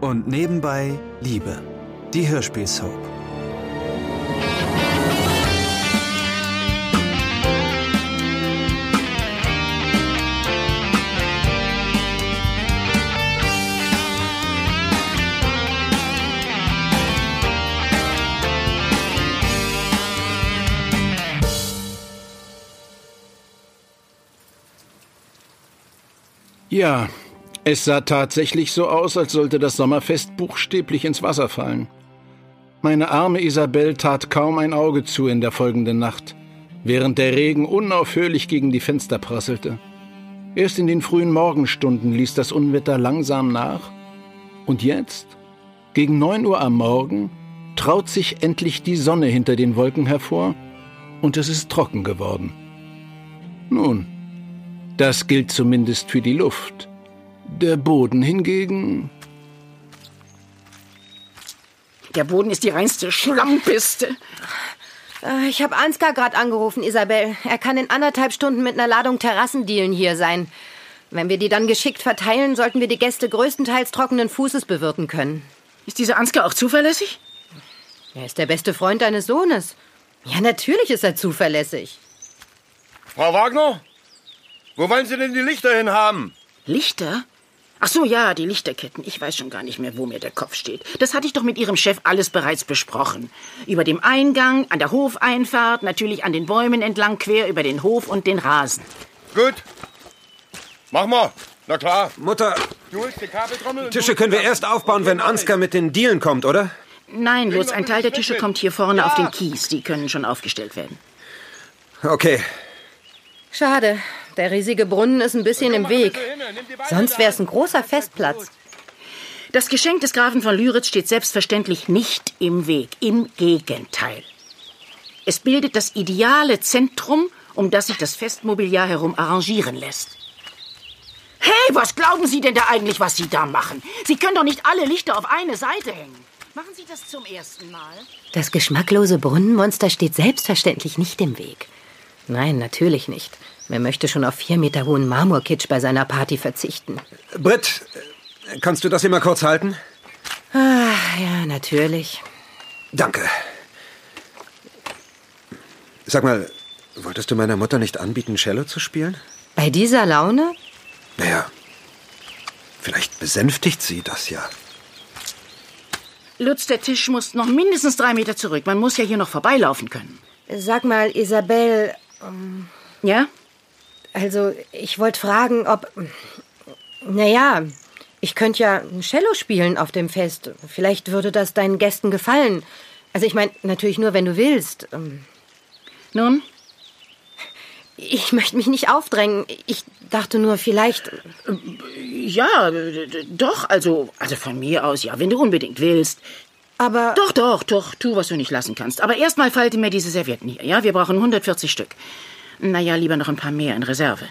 und nebenbei Liebe. Die Hörspielsoap. Ja, es sah tatsächlich so aus, als sollte das Sommerfest buchstäblich ins Wasser fallen. Meine arme Isabel tat kaum ein Auge zu in der folgenden Nacht, während der Regen unaufhörlich gegen die Fenster prasselte. Erst in den frühen Morgenstunden ließ das Unwetter langsam nach. Und jetzt, gegen neun Uhr am Morgen, traut sich endlich die Sonne hinter den Wolken hervor und es ist trocken geworden. Nun, das gilt zumindest für die Luft. Der Boden hingegen. Der Boden ist die reinste Schlammpiste. Äh, Ich habe Ansgar gerade angerufen, Isabel. Er kann in anderthalb Stunden mit einer Ladung Terrassendielen hier sein. Wenn wir die dann geschickt verteilen, sollten wir die Gäste größtenteils trockenen Fußes bewirten können. Ist dieser Ansgar auch zuverlässig? Er ist der beste Freund deines Sohnes. Ja, natürlich ist er zuverlässig. Frau Wagner? Wo wollen Sie denn die Lichter hin haben? Lichter? Ach so, ja, die Lichterketten. Ich weiß schon gar nicht mehr, wo mir der Kopf steht. Das hatte ich doch mit Ihrem Chef alles bereits besprochen. Über dem Eingang, an der Hofeinfahrt, natürlich an den Bäumen entlang, quer über den Hof und den Rasen. Gut. Mach mal. Na klar. Mutter, Du holst die Kabeltrommel. Tische können wir erst aufbauen, wenn Ansgar mit den Dielen kommt, oder? Nein, bloß ein Teil der Tische kommt hier vorne auf den Kies. Die können schon aufgestellt werden. Okay. Schade. Der riesige Brunnen ist ein bisschen im Weg. Sonst wäre es ein großer Festplatz. Das Geschenk des Grafen von Lyritz steht selbstverständlich nicht im Weg. Im Gegenteil. Es bildet das ideale Zentrum, um das sich das Festmobiliar herum arrangieren lässt. Hey, was glauben Sie denn da eigentlich, was Sie da machen? Sie können doch nicht alle Lichter auf eine Seite hängen. Machen Sie das zum ersten Mal? Das geschmacklose Brunnenmonster steht selbstverständlich nicht im Weg. Nein, natürlich nicht. Wer möchte schon auf vier Meter hohen Marmorkitsch bei seiner Party verzichten? Britt, kannst du das hier mal kurz halten? Ah, ja, natürlich. Danke. Sag mal, wolltest du meiner Mutter nicht anbieten, Cello zu spielen? Bei dieser Laune? Naja, vielleicht besänftigt sie das ja. Lutz, der Tisch muss noch mindestens drei Meter zurück. Man muss ja hier noch vorbeilaufen können. Sag mal, Isabel, Ja? Also ich wollte fragen, ob. Naja, ich könnte ja ein Cello spielen auf dem Fest. Vielleicht würde das deinen Gästen gefallen. Also ich meine, natürlich nur, wenn du willst. Ähm, Nun? Ich möchte mich nicht aufdrängen. Ich dachte nur, vielleicht. Ja, d- d- doch, also, also von mir aus, ja, wenn du unbedingt willst. Aber. Doch, doch, doch, tu, was du nicht lassen kannst. Aber erstmal falte mir diese Servietten hier, ja? Wir brauchen 140 Stück. Naja, lieber noch ein paar mehr in Reserve.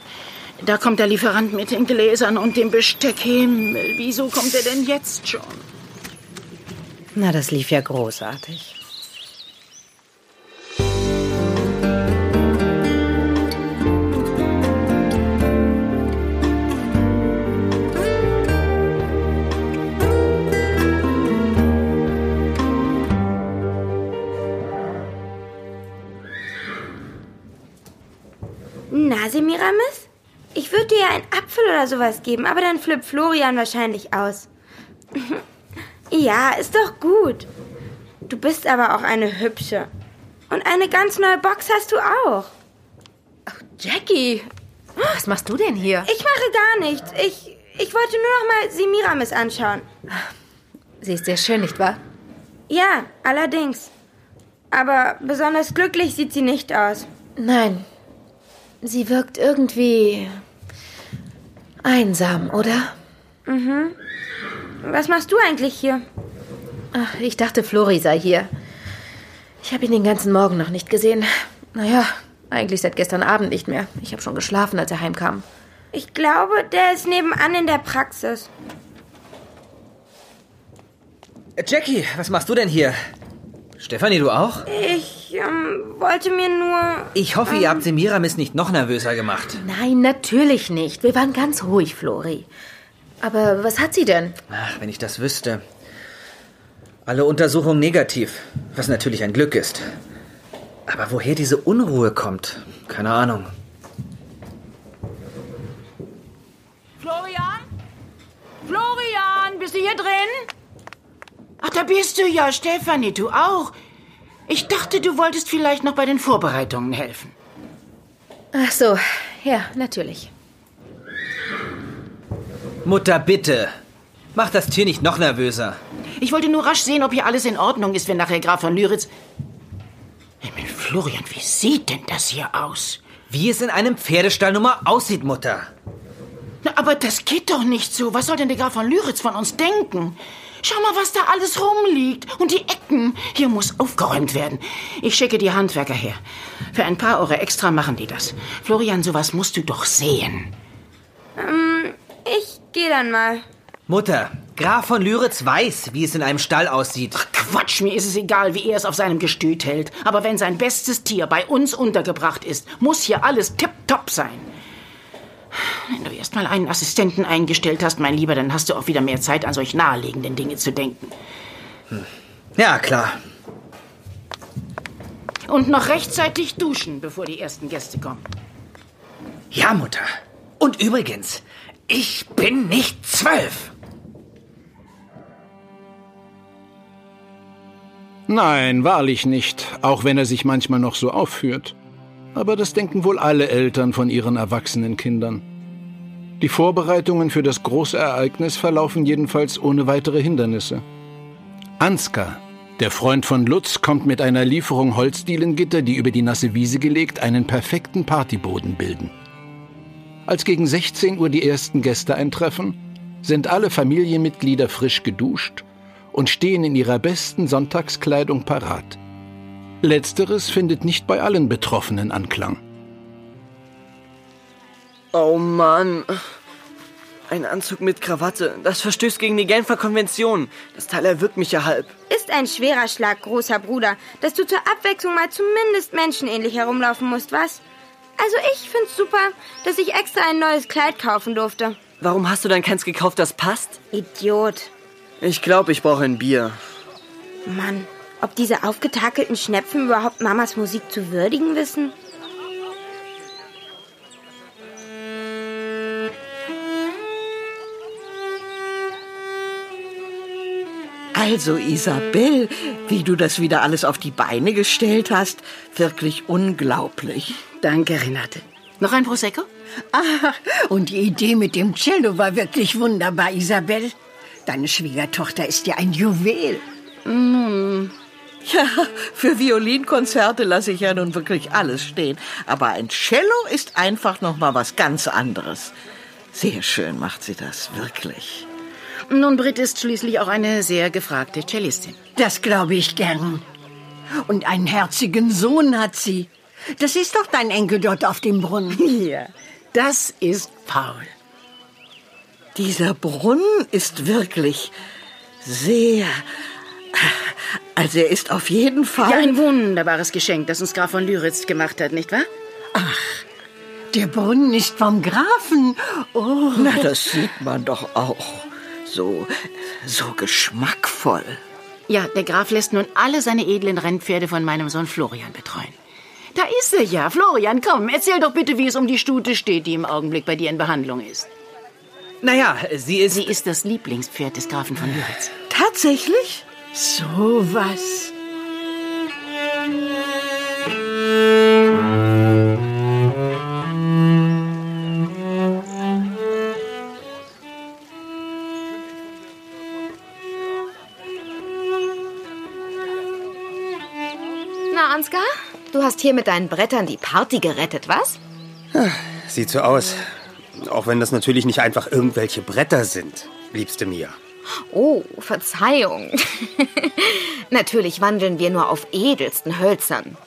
Da kommt der Lieferant mit den Gläsern und dem Besteck. Himmel, wieso kommt er denn jetzt schon? Na, das lief ja großartig. Na, Semiramis? Ich würde dir ja einen Apfel oder sowas geben, aber dann flippt Florian wahrscheinlich aus. ja, ist doch gut. Du bist aber auch eine hübsche. Und eine ganz neue Box hast du auch. Jackie! Was machst du denn hier? Ich mache gar nichts. Ich, ich wollte nur noch mal Semiramis anschauen. Sie ist sehr schön, nicht wahr? Ja, allerdings. Aber besonders glücklich sieht sie nicht aus. Nein. Sie wirkt irgendwie einsam, oder? Was machst du eigentlich hier? Ach, ich dachte, Flori sei hier. Ich habe ihn den ganzen Morgen noch nicht gesehen. Naja, eigentlich seit gestern Abend nicht mehr. Ich habe schon geschlafen, als er heimkam. Ich glaube, der ist nebenan in der Praxis. Jackie, was machst du denn hier? Stefanie, du auch? Ich ähm, wollte mir nur. Ich hoffe, ihr habt Semiramis nicht noch nervöser gemacht. Nein, natürlich nicht. Wir waren ganz ruhig, Flori. Aber was hat sie denn? Ach, wenn ich das wüsste. Alle Untersuchungen negativ, was natürlich ein Glück ist. Aber woher diese Unruhe kommt, keine Ahnung. Florian? Florian, bist du hier drin? Ach, da bist du ja, Stefanie, du auch. Ich dachte, du wolltest vielleicht noch bei den Vorbereitungen helfen. Ach so, ja, natürlich. Mutter, bitte. Mach das Tier nicht noch nervöser. Ich wollte nur rasch sehen, ob hier alles in Ordnung ist, wenn nachher Graf von Lyritz. Himmel, Florian, wie sieht denn das hier aus? Wie es in einem Pferdestall nun mal aussieht, Mutter. Na, aber das geht doch nicht so. Was soll denn der Graf von Lyritz von uns denken? Schau mal, was da alles rumliegt. Und die Ecken. Hier muss aufgeräumt werden. Ich schicke die Handwerker her. Für ein paar Euro extra machen die das. Florian, sowas musst du doch sehen. Ähm, ich gehe dann mal. Mutter, Graf von Lyritz weiß, wie es in einem Stall aussieht. Ach Quatsch, mir ist es egal, wie er es auf seinem Gestüt hält. Aber wenn sein bestes Tier bei uns untergebracht ist, muss hier alles tipptopp sein. Wenn du erst mal einen Assistenten eingestellt hast, mein Lieber, dann hast du auch wieder mehr Zeit, an solch naheliegenden Dinge zu denken. Ja, klar. Und noch rechtzeitig duschen, bevor die ersten Gäste kommen. Ja, Mutter. Und übrigens, ich bin nicht zwölf. Nein, wahrlich nicht, auch wenn er sich manchmal noch so aufführt. Aber das denken wohl alle Eltern von ihren erwachsenen Kindern. Die Vorbereitungen für das große Ereignis verlaufen jedenfalls ohne weitere Hindernisse. Ansgar, der Freund von Lutz, kommt mit einer Lieferung Holzdielengitter, die über die nasse Wiese gelegt einen perfekten Partyboden bilden. Als gegen 16 Uhr die ersten Gäste eintreffen, sind alle Familienmitglieder frisch geduscht und stehen in ihrer besten Sonntagskleidung parat. Letzteres findet nicht bei allen Betroffenen Anklang. Oh Mann. Ein Anzug mit Krawatte. Das verstößt gegen die Genfer Konvention. Das Teil erwürgt mich ja halb. Ist ein schwerer Schlag, großer Bruder, dass du zur Abwechslung mal zumindest menschenähnlich herumlaufen musst, was? Also ich find's super, dass ich extra ein neues Kleid kaufen durfte. Warum hast du dann keins gekauft, das passt? Idiot. Ich glaube, ich brauche ein Bier. Mann, ob diese aufgetakelten Schnepfen überhaupt Mamas Musik zu würdigen wissen? Also, Isabel, wie du das wieder alles auf die Beine gestellt hast, wirklich unglaublich. Danke, Renate. Noch ein Prosecco? Ah, und die Idee mit dem Cello war wirklich wunderbar, Isabel. Deine Schwiegertochter ist ja ein Juwel. Nun. Ja, für Violinkonzerte lasse ich ja nun wirklich alles stehen. Aber ein Cello ist einfach noch mal was ganz anderes. Sehr schön macht sie das, wirklich. Nun, Britt ist schließlich auch eine sehr gefragte Cellistin. Das glaube ich gern. Und einen herzigen Sohn hat sie. Das ist doch dein Enkel dort auf dem Brunnen. Ja, das ist Paul. Dieser Brunnen ist wirklich sehr. Also er ist auf jeden Fall. Ja, ein wunderbares Geschenk, das uns Graf von Lyritz gemacht hat, nicht wahr? Ach, der Brunnen ist vom Grafen. Oh. Na, das sieht man doch auch. So, so geschmackvoll. Ja, der Graf lässt nun alle seine edlen Rennpferde von meinem Sohn Florian betreuen. Da ist er ja. Florian, komm, erzähl doch bitte, wie es um die Stute steht, die im Augenblick bei dir in Behandlung ist. Naja, sie ist. Sie ist das Lieblingspferd des Grafen von Lyritz. Tatsächlich? So was. Ansgar, du hast hier mit deinen Brettern die Party gerettet, was? Sieht so aus. Auch wenn das natürlich nicht einfach irgendwelche Bretter sind, liebste Mia. Oh, Verzeihung. Natürlich wandeln wir nur auf edelsten Hölzern.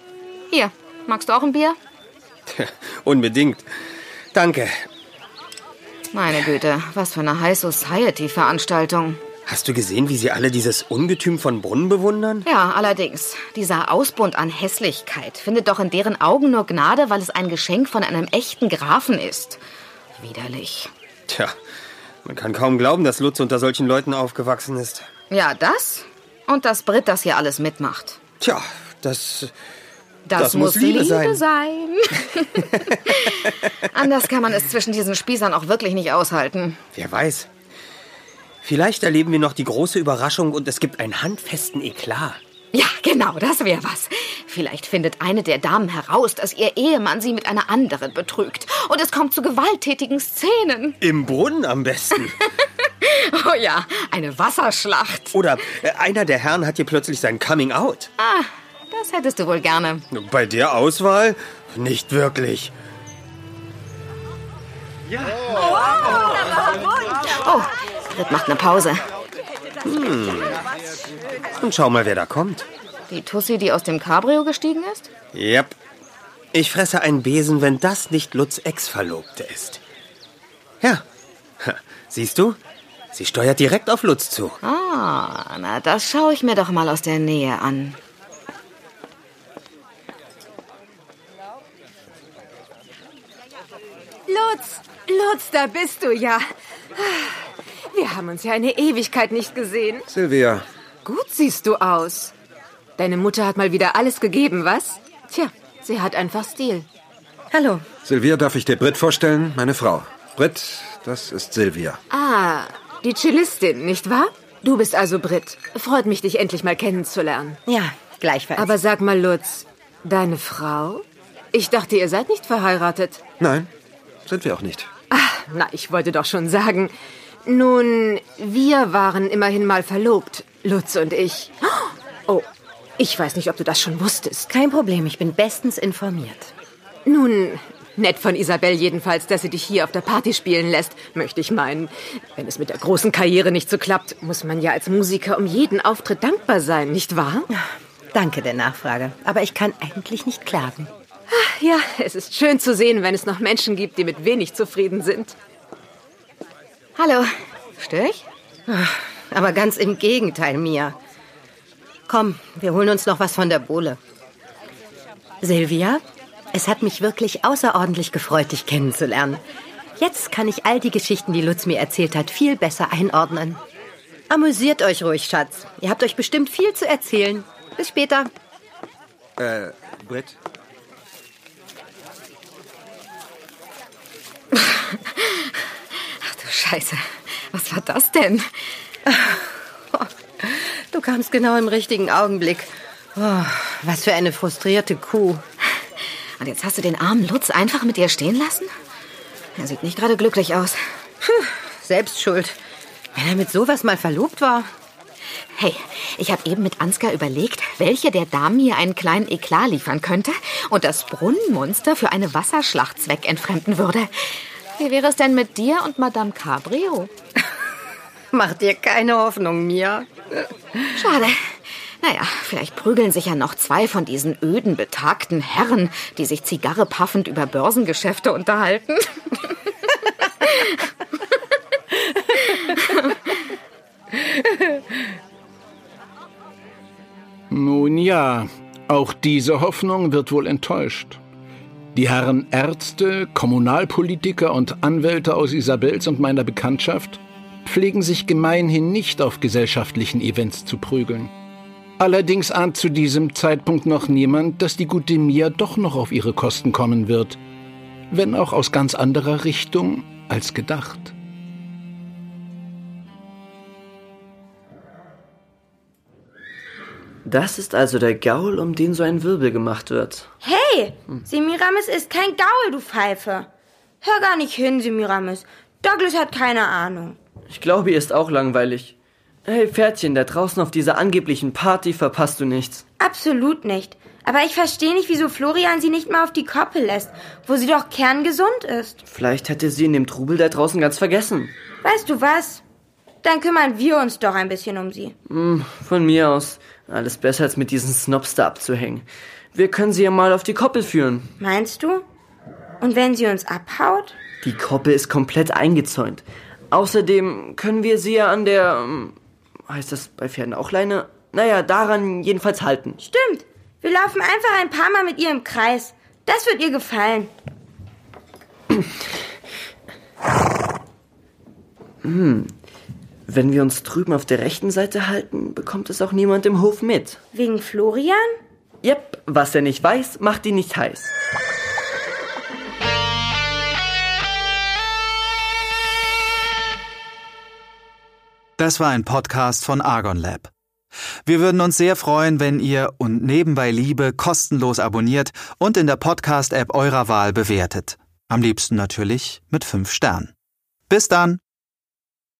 Hier, magst du auch ein Bier? Unbedingt. Danke. Meine Güte, was für eine High Society-Veranstaltung. Hast du gesehen, wie sie alle dieses Ungetüm von Brunnen bewundern? Ja, allerdings. Dieser Ausbund an Hässlichkeit findet doch in deren Augen nur Gnade, weil es ein Geschenk von einem echten Grafen ist. Widerlich. Tja, Man kann kaum glauben, dass Lutz unter solchen Leuten aufgewachsen ist. Ja, das und dass Britt das hier alles mitmacht. Tja, das. Das, Das muss Liebe sein. sein. Anders kann man es zwischen diesen Spießern auch wirklich nicht aushalten. Wer weiß. Vielleicht erleben wir noch die große Überraschung und es gibt einen handfesten Eklat. Ja, genau, das wäre was. Vielleicht findet eine der Damen heraus, dass ihr Ehemann sie mit einer anderen betrügt. Und es kommt zu gewalttätigen Szenen. Im Brunnen am besten. Oh ja, eine Wasserschlacht. Oder äh, einer der Herren hat hier plötzlich sein Coming Out. Ah, das hättest du wohl gerne. Bei der Auswahl nicht wirklich. Oh, Britt macht eine Pause. Und schau mal, wer da kommt. Die Tussi, die aus dem Cabrio gestiegen ist? Yep. Ich fresse einen Besen, wenn das nicht Lutz Ex-Verlobte ist. Ja. Siehst du? Sie steuert direkt auf Lutz zu. Ah, na, das schaue ich mir doch mal aus der Nähe an. Lutz, Lutz, da bist du ja. Wir haben uns ja eine Ewigkeit nicht gesehen. Silvia, Gut siehst du aus. Deine Mutter hat mal wieder alles gegeben, was? Tja, sie hat einfach Stil. Hallo. Silvia, darf ich dir Britt vorstellen? Meine Frau. Britt, das ist Silvia. Ah, die Cellistin, nicht wahr? Du bist also Brit. Freut mich, dich endlich mal kennenzulernen. Ja, gleichfalls. Aber sag mal, Lutz, deine Frau? Ich dachte, ihr seid nicht verheiratet. Nein, sind wir auch nicht. Na, ich wollte doch schon sagen. Nun, wir waren immerhin mal verlobt, Lutz und ich. Oh, ich weiß nicht, ob du das schon wusstest. Kein Problem, ich bin bestens informiert. Nun, nett von Isabel jedenfalls, dass sie dich hier auf der Party spielen lässt, möchte ich meinen. Wenn es mit der großen Karriere nicht so klappt, muss man ja als Musiker um jeden Auftritt dankbar sein, nicht wahr? Danke der Nachfrage. Aber ich kann eigentlich nicht klagen. Ja, es ist schön zu sehen, wenn es noch Menschen gibt, die mit wenig zufrieden sind. Hallo, stör ich? Aber ganz im Gegenteil, Mia. Komm, wir holen uns noch was von der Bohle. Silvia, es hat mich wirklich außerordentlich gefreut, dich kennenzulernen. Jetzt kann ich all die Geschichten, die Lutz mir erzählt hat, viel besser einordnen. Amüsiert euch ruhig, Schatz. Ihr habt euch bestimmt viel zu erzählen. Bis später. Äh, Britt? Ach du Scheiße, was war das denn? Du kamst genau im richtigen Augenblick. Oh, was für eine frustrierte Kuh. Und jetzt hast du den armen Lutz einfach mit dir stehen lassen? Er sieht nicht gerade glücklich aus. Selbst schuld. Wenn er mit sowas mal verlobt war. Hey, ich habe eben mit Ansgar überlegt, welche der Damen hier einen kleinen Eklat liefern könnte und das Brunnenmonster für eine Wasserschlacht zweckentfremden würde. Wie wäre es denn mit dir und Madame Cabrio? Mach dir keine Hoffnung, Mia. Schade. Naja, vielleicht prügeln sich ja noch zwei von diesen öden, betagten Herren, die sich Zigarre paffend über Börsengeschäfte unterhalten. Nun ja, auch diese Hoffnung wird wohl enttäuscht. Die Herren Ärzte, Kommunalpolitiker und Anwälte aus Isabels und meiner Bekanntschaft pflegen sich gemeinhin nicht auf gesellschaftlichen Events zu prügeln. Allerdings ahnt zu diesem Zeitpunkt noch niemand, dass die gute Mia doch noch auf ihre Kosten kommen wird, wenn auch aus ganz anderer Richtung als gedacht. Das ist also der Gaul, um den so ein Wirbel gemacht wird. Hey, Semiramis ist kein Gaul, du Pfeife. Hör gar nicht hin, Semiramis. Douglas hat keine Ahnung. Ich glaube, ihr ist auch langweilig. Hey, Pferdchen, da draußen auf dieser angeblichen Party verpasst du nichts. Absolut nicht. Aber ich verstehe nicht, wieso Florian sie nicht mal auf die Koppel lässt, wo sie doch kerngesund ist. Vielleicht hätte sie in dem Trubel da draußen ganz vergessen. Weißt du was? Dann kümmern wir uns doch ein bisschen um sie. Hm, von mir aus. Alles besser, als mit diesen Snobs da abzuhängen. Wir können sie ja mal auf die Koppel führen. Meinst du? Und wenn sie uns abhaut? Die Koppel ist komplett eingezäunt. Außerdem können wir sie ja an der. ähm, Heißt das bei Pferden auch Leine? Naja, daran jedenfalls halten. Stimmt. Wir laufen einfach ein paar Mal mit ihr im Kreis. Das wird ihr gefallen. Hm. Wenn wir uns drüben auf der rechten Seite halten, bekommt es auch niemand im Hof mit. Wegen Florian? Jep, was er nicht weiß, macht ihn nicht heiß. Das war ein Podcast von Argon Lab. Wir würden uns sehr freuen, wenn ihr und nebenbei Liebe kostenlos abonniert und in der Podcast-App eurer Wahl bewertet. Am liebsten natürlich mit fünf Sternen. Bis dann!